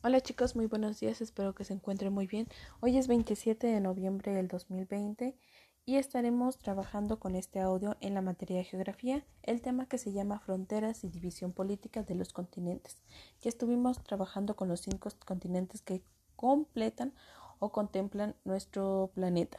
Hola chicos, muy buenos días, espero que se encuentren muy bien. Hoy es 27 de noviembre del 2020 y estaremos trabajando con este audio en la materia de geografía, el tema que se llama fronteras y división política de los continentes. Ya estuvimos trabajando con los cinco continentes que completan o contemplan nuestro planeta.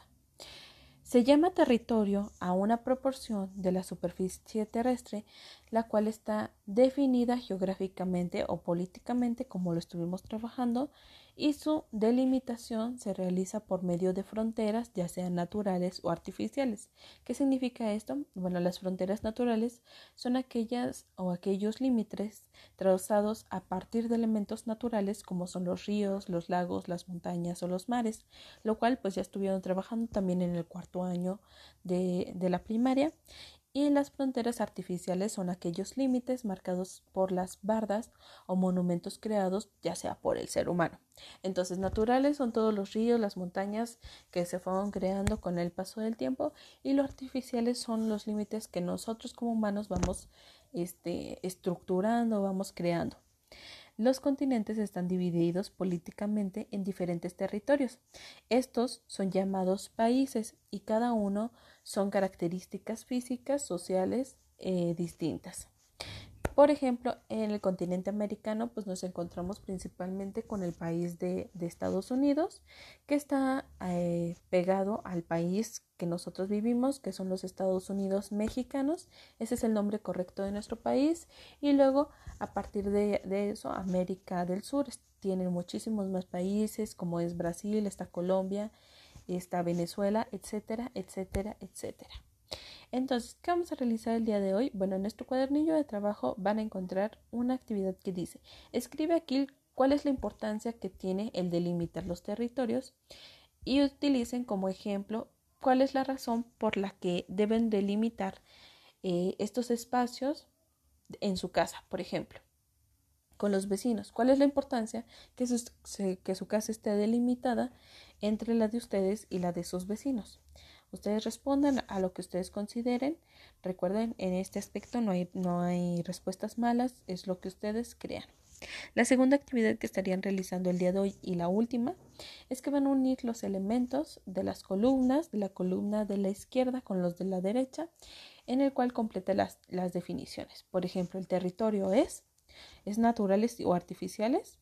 Se llama territorio a una proporción de la superficie terrestre, la cual está definida geográficamente o políticamente, como lo estuvimos trabajando, y su delimitación se realiza por medio de fronteras, ya sean naturales o artificiales. ¿Qué significa esto? Bueno, las fronteras naturales son aquellas o aquellos límites trazados a partir de elementos naturales como son los ríos, los lagos, las montañas o los mares, lo cual pues ya estuvieron trabajando también en el cuarto año de, la primaria y las fronteras artificiales son aquellos límites marcados por las bardas o monumentos creados ya sea por el ser humano. Entonces, naturales son todos los ríos, las montañas que se fueron creando con el paso del tiempo y los artificiales son los límites que nosotros como humanos vamos este, estructurando, vamos creando. Los continentes están divididos políticamente en diferentes territorios. Estos son llamados países y cada uno son características físicas, sociales eh, distintas. Por ejemplo, en el continente americano, pues nos encontramos principalmente con el país de, Estados Unidos, que está eh, pegado al país que nosotros vivimos, que son los Estados Unidos mexicanos. Ese es el nombre correcto de nuestro país. Y luego, a partir de, de eso, América del Sur tiene muchísimos más países, como es Brasil, está Colombia, está Venezuela, etcétera, etcétera, etcétera. Entonces, ¿qué vamos a realizar el día de hoy? Bueno, en nuestro cuadernillo de trabajo van a encontrar una actividad que dice, escribe aquí cuál es la importancia que tiene el delimitar los territorios y utilicen como ejemplo cuál es la razón por la que deben delimitar eh, estos espacios en su casa, por ejemplo, con los vecinos. ¿Cuál es la importancia que que su casa esté delimitada entre la de ustedes y la de sus vecinos? Ustedes respondan a lo que ustedes consideren. Recuerden, en este aspecto no hay, no hay respuestas malas, es lo que ustedes crean. La segunda actividad que estarían realizando el día de hoy y la última es que van a unir los elementos de las columnas, de la columna de la izquierda con los de la derecha, en el cual complete las, las definiciones. Por ejemplo, el territorio es, es naturales o artificiales,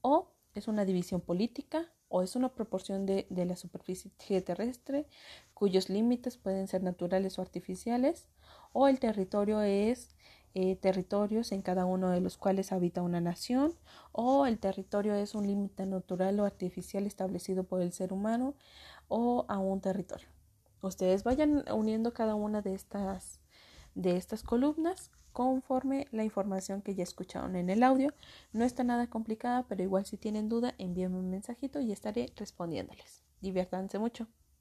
o es una división política, o es una proporción de, la superficie terrestre cuyos límites pueden ser naturales o artificiales, o el territorio es eh, territorios en cada uno de los cuales habita una nación, o el territorio es un límite natural o artificial establecido por el ser humano, o a un territorio. Ustedes vayan uniendo cada una de estas, de estas columnas conforme la información que ya escucharon en el audio. No está nada complicada, pero igual si tienen duda, envíenme un mensajito y estaré respondiéndoles. Diviértanse mucho.